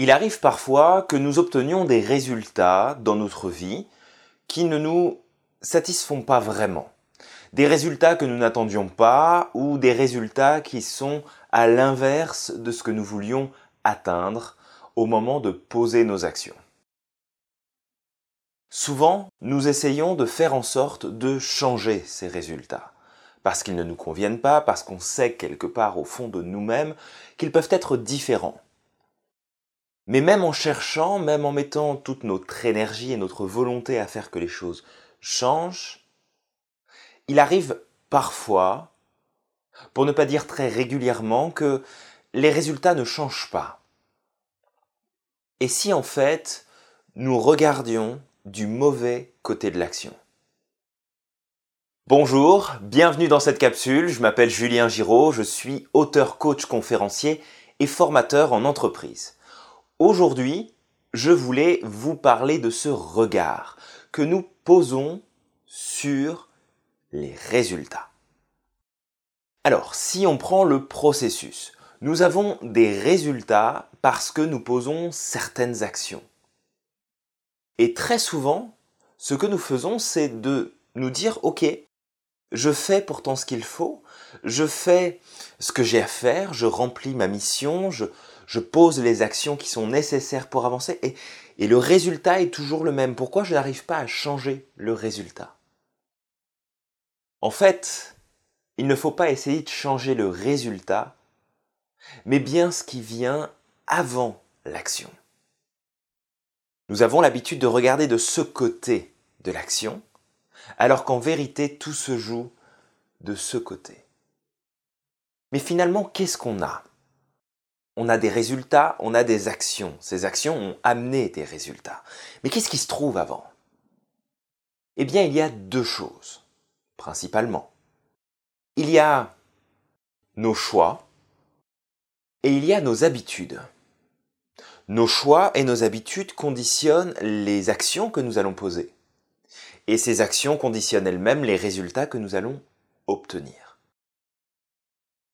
Il arrive parfois que nous obtenions des résultats dans notre vie qui ne nous satisfont pas vraiment. Des résultats que nous n'attendions pas ou des résultats qui sont à l'inverse de ce que nous voulions atteindre au moment de poser nos actions. Souvent, nous essayons de faire en sorte de changer ces résultats, parce qu'ils ne nous conviennent pas, parce qu'on sait quelque part au fond de nous-mêmes qu'ils peuvent être différents. Mais même en cherchant, même en mettant toute notre énergie et notre volonté à faire que les choses changent, il arrive parfois, pour ne pas dire très régulièrement, que les résultats ne changent pas. Et si en fait nous regardions du mauvais côté de l'action Bonjour, bienvenue dans cette capsule, je m'appelle Julien Giraud, je suis auteur coach conférencier et formateur en entreprise. Aujourd'hui, je voulais vous parler de ce regard que nous posons sur les résultats. Alors, si on prend le processus, nous avons des résultats parce que nous posons certaines actions. Et très souvent, ce que nous faisons, c'est de nous dire, OK, je fais pourtant ce qu'il faut, je fais ce que j'ai à faire, je remplis ma mission, je, je pose les actions qui sont nécessaires pour avancer et, le résultat est toujours le même. Pourquoi je n'arrive pas à changer le résultat? En fait, il ne faut pas essayer de changer le résultat, mais bien ce qui vient avant l'action. Nous avons l'habitude de regarder de ce côté de l'action, alors qu'en vérité tout se joue de ce côté. Mais finalement, qu'est-ce qu'on a? On a des résultats, on a des actions. Ces actions ont amené des résultats. Mais qu'est-ce qui se trouve avant? Eh bien, il y a deux choses, principalement. Il y a nos choix et il y a nos habitudes. Nos choix et nos habitudes conditionnent les actions que nous allons poser. Et ces actions conditionnent elles-mêmes les résultats que nous allons obtenir.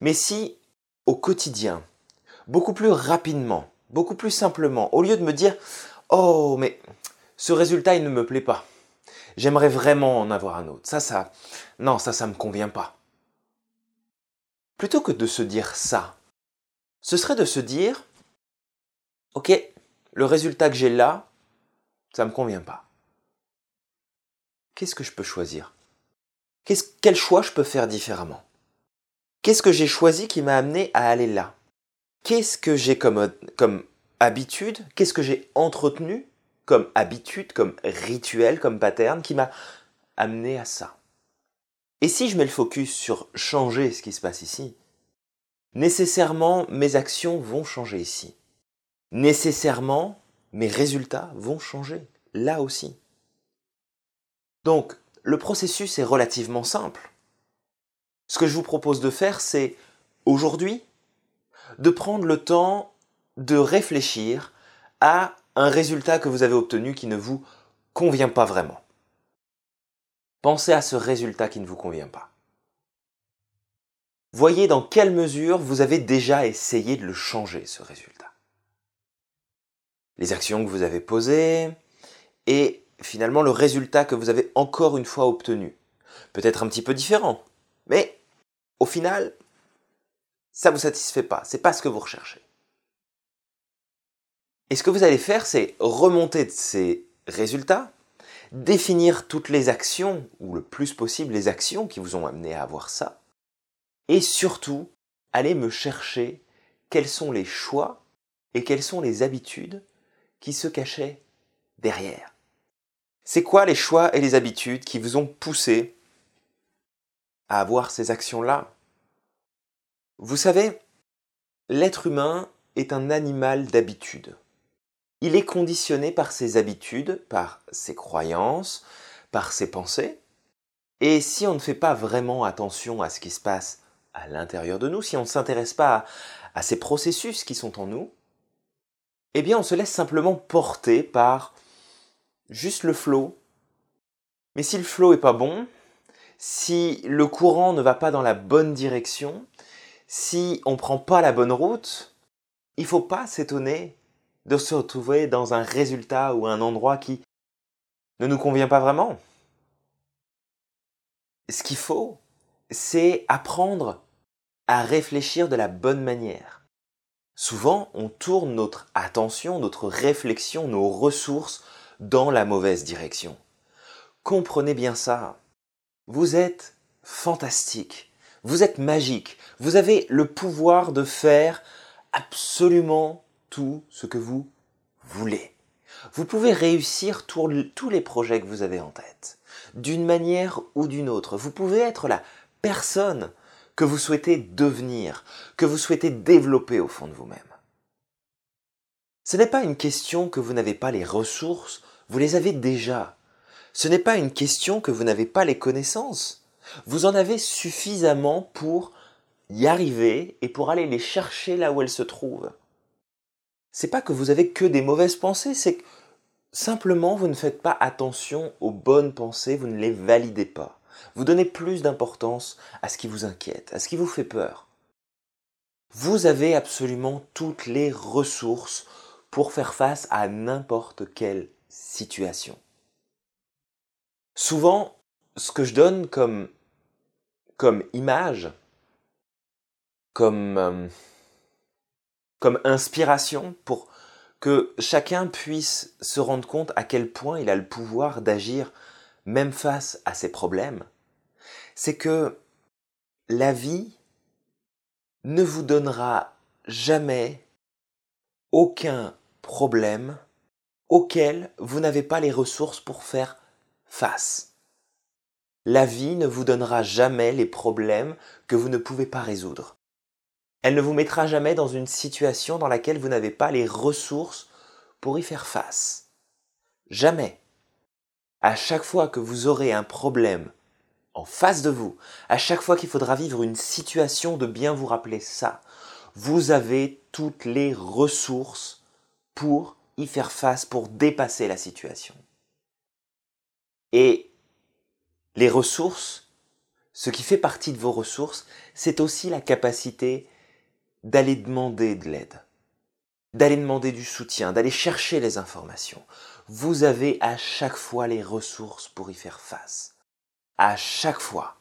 Mais si, au quotidien, beaucoup plus rapidement, beaucoup plus simplement, au lieu de me dire Oh, mais ce résultat, il ne me plaît pas. J'aimerais vraiment en avoir un autre. Ça, ça, non, ça, ça me convient pas. Plutôt que de se dire ça, ce serait de se dire Ok, le résultat que j'ai là, ça me convient pas. Qu'est-ce que je peux choisir? Quel choix je peux faire différemment? Qu'est-ce que j'ai choisi qui m'a amené à aller là? Qu'est-ce que j'ai comme, habitude, qu'est-ce que j'ai entretenu comme habitude, comme rituel, comme pattern qui m'a amené à ça? Et si je mets le focus sur changer ce qui se passe ici, nécessairement mes actions vont changer ici. Nécessairement mes résultats vont changer là aussi. Donc le processus est relativement simple. Ce que je vous propose de faire, c'est aujourd'hui de prendre le temps de réfléchir à un résultat que vous avez obtenu qui ne vous convient pas vraiment. Pensez à ce résultat qui ne vous convient pas. Voyez dans quelle mesure vous avez déjà essayé de le changer, ce résultat. Les actions que vous avez posées et finalement le résultat que vous avez encore une fois obtenu. Peut-être un petit peu différent, mais au final, ça ne vous satisfait pas, c'est pas ce que vous recherchez. Et ce que vous allez faire, c'est remonter de ces résultats, définir toutes les actions, ou le plus possible les actions qui vous ont amené à avoir ça, et surtout, aller me chercher quels sont les choix et quelles sont les habitudes qui se cachaient derrière. C'est quoi les choix et les habitudes qui vous ont poussé à avoir ces actions-là? Vous savez, l'être humain est un animal d'habitude. Il est conditionné par ses habitudes, par ses croyances, par ses pensées. Et si on ne fait pas vraiment attention à ce qui se passe à l'intérieur de nous, si on ne s'intéresse pas à, ces processus qui sont en nous, eh bien on se laisse simplement porter par juste le flot. Mais si le flot est pas bon, si le courant ne va pas dans la bonne direction, si on ne prend pas la bonne route, il ne faut pas s'étonner de se retrouver dans un résultat ou un endroit qui ne nous convient pas vraiment. Ce qu'il faut, c'est apprendre à réfléchir de la bonne manière. Souvent, on tourne notre attention, notre réflexion, nos ressources dans la mauvaise direction. Comprenez bien ça. Vous êtes fantastique. Vous êtes magique. Vous avez le pouvoir de faire absolument tout ce que vous voulez. Vous pouvez réussir tous les projets que vous avez en tête, d'une manière ou d'une autre. Vous pouvez être la personne que vous souhaitez devenir, que vous souhaitez développer au fond de vous-même. Ce n'est pas une question que vous n'avez pas les ressources, vous les avez déjà. Ce n'est pas une question que vous n'avez pas les connaissances. Vous en avez suffisamment pour y arriver et pour aller les chercher là où elles se trouvent. C'est pas que vous avez que des mauvaises pensées, c'est que simplement vous ne faites pas attention aux bonnes pensées, vous ne les validez pas. Vous donnez plus d'importance à ce qui vous inquiète, à ce qui vous fait peur. Vous avez absolument toutes les ressources pour faire face à n'importe quelle situation. Souvent, ce que je donne comme, comme image, comme, euh, comme inspiration pour que chacun puisse se rendre compte à quel point il a le pouvoir d'agir même face à ses problèmes, c'est que la vie ne vous donnera jamais aucun problème auquel vous n'avez pas les ressources pour faire face. La vie ne vous donnera jamais les problèmes que vous ne pouvez pas résoudre. Elle ne vous mettra jamais dans une situation dans laquelle vous n'avez pas les ressources pour y faire face. Jamais. À chaque fois que vous aurez un problème en face de vous, à chaque fois qu'il faudra vivre une situation de bien vous rappeler ça, vous avez toutes les ressources pour y faire face, pour dépasser la situation. Et les ressources, ce qui fait partie de vos ressources, c'est aussi la capacité d'aller demander de l'aide, d'aller demander du soutien, d'aller chercher les informations. Vous avez à chaque fois les ressources pour y faire face à chaque fois.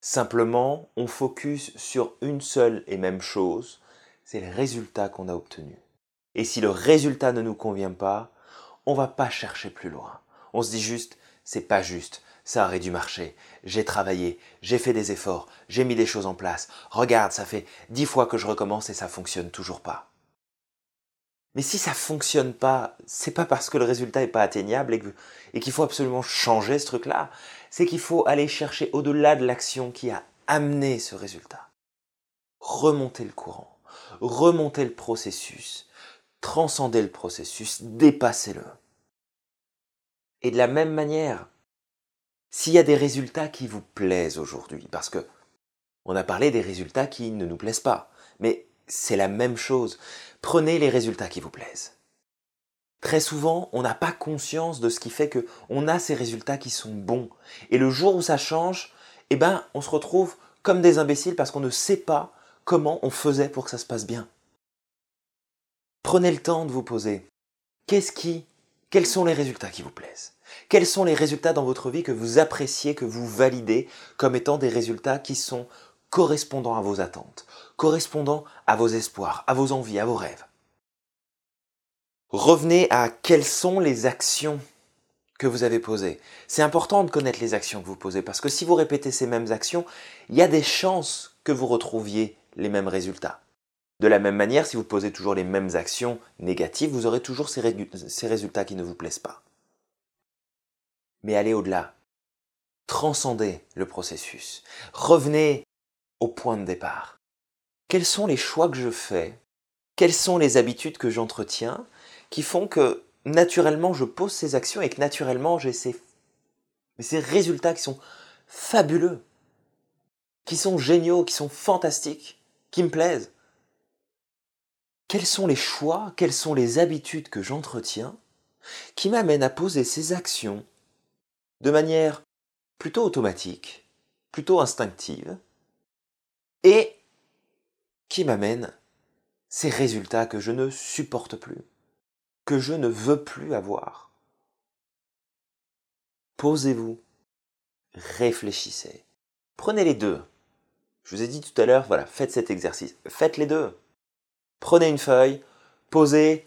Simplement, on focus sur une seule et même chose, c'est le résultat qu'on a obtenu. Et si le résultat ne nous convient pas, on va pas chercher plus loin. On se dit juste, c'est pas juste, ça aurait dû marcher. J'ai travaillé, j'ai fait des efforts, j'ai mis des choses en place. Regarde, ça fait dix fois que je recommence et ça fonctionne toujours pas. Mais si ça fonctionne pas, c'est pas parce que le résultat n'est pas atteignable et qu'il faut absolument changer ce truc-là. C'est qu'il faut aller chercher au-delà de l'action qui a amené ce résultat. Remonter le courant, remonter le processus, transcender le processus, dépasser-le. Et de la même manière, s'il y a des résultats qui vous plaisent aujourd'hui, parce que on a parlé des résultats qui ne nous plaisent pas, mais c'est la même chose. Prenez les résultats qui vous plaisent. Très souvent, on n'a pas conscience de ce qui fait que on a ces résultats qui sont bons. Et le jour où ça change, eh ben, on se retrouve comme des imbéciles parce qu'on ne sait pas comment on faisait pour que ça se passe bien. Prenez le temps de vous poser. Qu'est-ce qui, quels sont les résultats qui vous plaisent? Quels sont les résultats dans votre vie que vous appréciez, que vous validez comme étant des résultats qui sont correspondant à vos attentes, correspondant à vos espoirs, à vos envies, à vos rêves? Revenez à quelles sont les actions que vous avez posées. C'est important de connaître les actions que vous posez parce que si vous répétez ces mêmes actions, il y a des chances que vous retrouviez les mêmes résultats. De la même manière, si vous posez toujours les mêmes actions négatives, vous aurez toujours ces, résultats qui ne vous plaisent pas. Mais allez au-delà. Transcendez le processus. Revenez au point de départ. Quels sont les choix que je fais? Quelles sont les habitudes que j'entretiens qui font que naturellement je pose ces actions et que naturellement j'ai ces, résultats qui sont fabuleux, qui sont géniaux, qui sont fantastiques, qui me plaisent Quels sont les choix, quelles sont les habitudes que j'entretiens qui m'amènent à poser ces actions de manière plutôt automatique, plutôt instinctive, et qui m'amène ces résultats que je ne supporte plus, que je ne veux plus avoir. Posez-vous, réfléchissez, prenez les deux. Je vous ai dit tout à l'heure, voilà, faites cet exercice, faites les deux. Prenez une feuille, posez,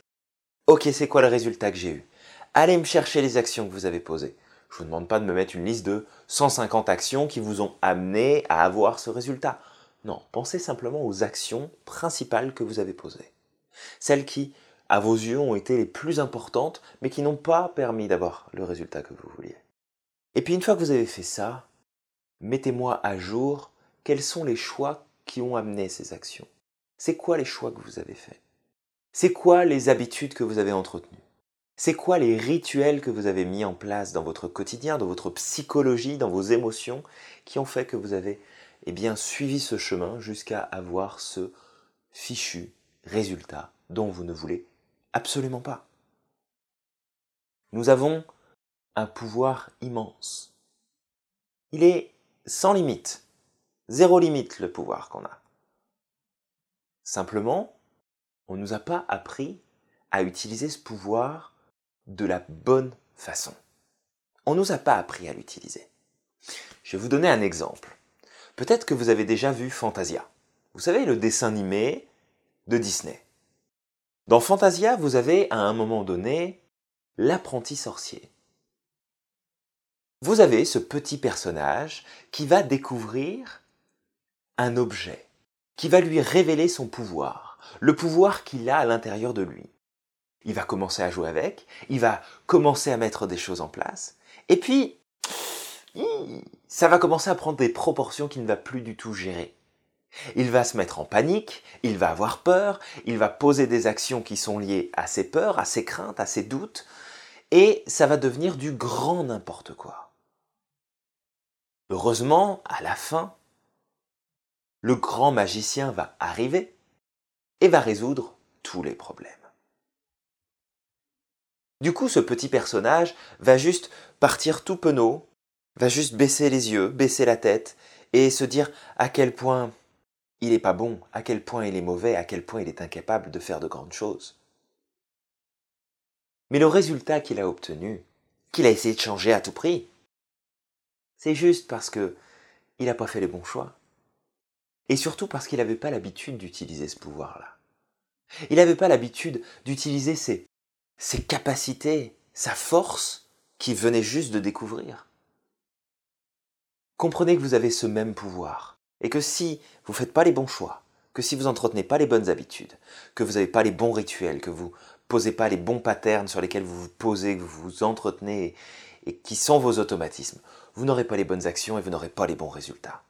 ok, c'est quoi le résultat que j'ai eu? Allez me chercher les actions que vous avez posées. Je ne vous demande pas de me mettre une liste de 150 actions qui vous ont amené à avoir ce résultat. Non, pensez simplement aux actions principales que vous avez posées. Celles qui, à vos yeux, ont été les plus importantes, mais qui n'ont pas permis d'avoir le résultat que vous vouliez. Et puis une fois que vous avez fait ça, mettez-moi à jour quels sont les choix qui ont amené ces actions. C'est quoi les choix que vous avez faits? C'est quoi les habitudes que vous avez entretenues? C'est quoi les rituels que vous avez mis en place dans votre quotidien, dans votre psychologie, dans vos émotions, qui ont fait que vous avez eh bien, suivi ce chemin jusqu'à avoir ce fichu résultat dont vous ne voulez absolument pas? Nous avons un pouvoir immense. Il est sans limite, zéro limite le pouvoir qu'on a. Simplement, on ne nous a pas appris à utiliser ce pouvoir de la bonne façon. On ne nous a pas appris à l'utiliser. Je vais vous donner un exemple. Peut-être que vous avez déjà vu Fantasia. Vous savez, le dessin animé de Disney. Dans Fantasia, vous avez à un moment donné l'apprenti sorcier. Vous avez ce petit personnage qui va découvrir un objet, qui va lui révéler son pouvoir, le pouvoir qu'il a à l'intérieur de lui. Il va commencer à jouer avec, il va commencer à mettre des choses en place, et puis ça va commencer à prendre des proportions qu'il ne va plus du tout gérer. Il va se mettre en panique, il va avoir peur, il va poser des actions qui sont liées à ses peurs, à ses craintes, à ses doutes, et ça va devenir du grand n'importe quoi. Heureusement, à la fin, le grand magicien va arriver et va résoudre tous les problèmes. Du coup, ce petit personnage va juste partir tout penaud va juste baisser les yeux, baisser la tête et se dire à quel point il n'est pas bon, à quel point il est mauvais, à quel point il est incapable de faire de grandes choses. Mais le résultat qu'il a obtenu, qu'il a essayé de changer à tout prix, c'est juste parce que il n'a pas fait les bons choix. Et surtout parce qu'il n'avait pas l'habitude d'utiliser ce pouvoir-là. Il n'avait pas l'habitude d'utiliser ses, capacités, sa force qu'il venait juste de découvrir. Comprenez que vous avez ce même pouvoir et que si vous ne faites pas les bons choix, que si vous n'entretenez pas les bonnes habitudes, que vous n'avez pas les bons rituels, que vous posez pas les bons patterns sur lesquels vous vous posez, que vous vous entretenez et qui sont vos automatismes, vous n'aurez pas les bonnes actions et vous n'aurez pas les bons résultats.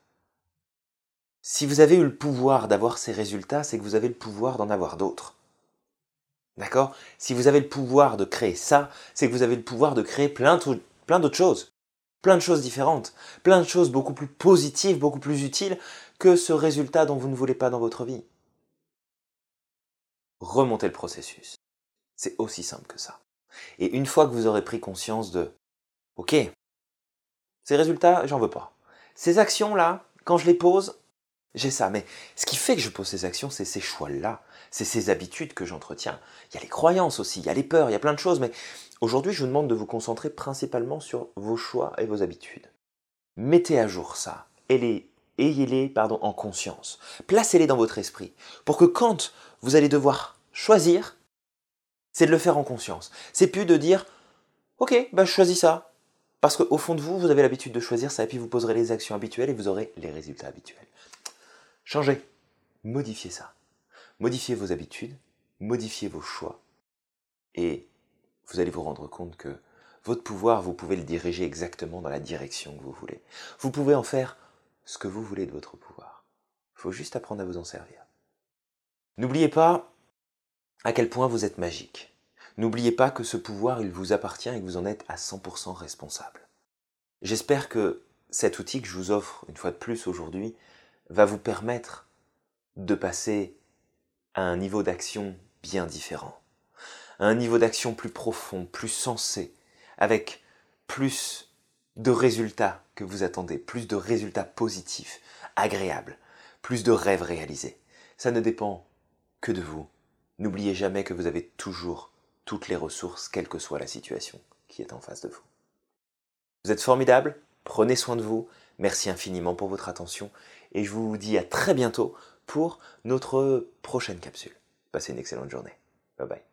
Si vous avez eu le pouvoir d'avoir ces résultats, c'est que vous avez le pouvoir d'en avoir d'autres. D'accord? Si vous avez le pouvoir de créer ça, c'est que vous avez le pouvoir de créer plein, d'autres choses plein de choses différentes, plein de choses beaucoup plus positives, beaucoup plus utiles que ce résultat dont vous ne voulez pas dans votre vie. Remontez le processus. C'est aussi simple que ça. Et une fois que vous aurez pris conscience de OK, ces résultats, j'en veux pas. Ces actions-là, quand je les pose, j'ai ça. Mais ce qui fait que je pose ces actions, c'est ces choix-là, c'est ces habitudes que j'entretiens. Il y a les croyances aussi, il y a les peurs, il y a plein de choses, mais Aujourd'hui, je vous demande de vous concentrer principalement sur vos choix et vos habitudes. Mettez à jour ça ayez-les en conscience. Placez-les dans votre esprit pour que quand vous allez devoir choisir, c'est de le faire en conscience. C'est plus de dire Ok, bah, je choisis ça. Parce qu'au fond de vous, vous avez l'habitude de choisir ça et puis vous poserez les actions habituelles et vous aurez les résultats habituels. Changez, modifiez ça. Modifiez vos habitudes, modifiez vos choix et vous allez vous rendre compte que votre pouvoir, vous pouvez le diriger exactement dans la direction que vous voulez. Vous pouvez en faire ce que vous voulez de votre pouvoir. Il faut juste apprendre à vous en servir. N'oubliez pas à quel point vous êtes magique. N'oubliez pas que ce pouvoir, il vous appartient et que vous en êtes à 100% responsable. J'espère que cet outil que je vous offre une fois de plus aujourd'hui va vous permettre de passer à un niveau d'action bien différent, à un niveau d'action plus profond, plus sensé, avec plus de résultats que vous attendez, plus de résultats positifs, agréables, plus de rêves réalisés. Ça ne dépend que de vous. N'oubliez jamais que vous avez toujours toutes les ressources, quelle que soit la situation qui est en face de vous. Vous êtes formidable, prenez soin de vous, merci infiniment pour votre attention et je vous dis à très bientôt pour notre prochaine capsule. Passez une excellente journée. Bye bye.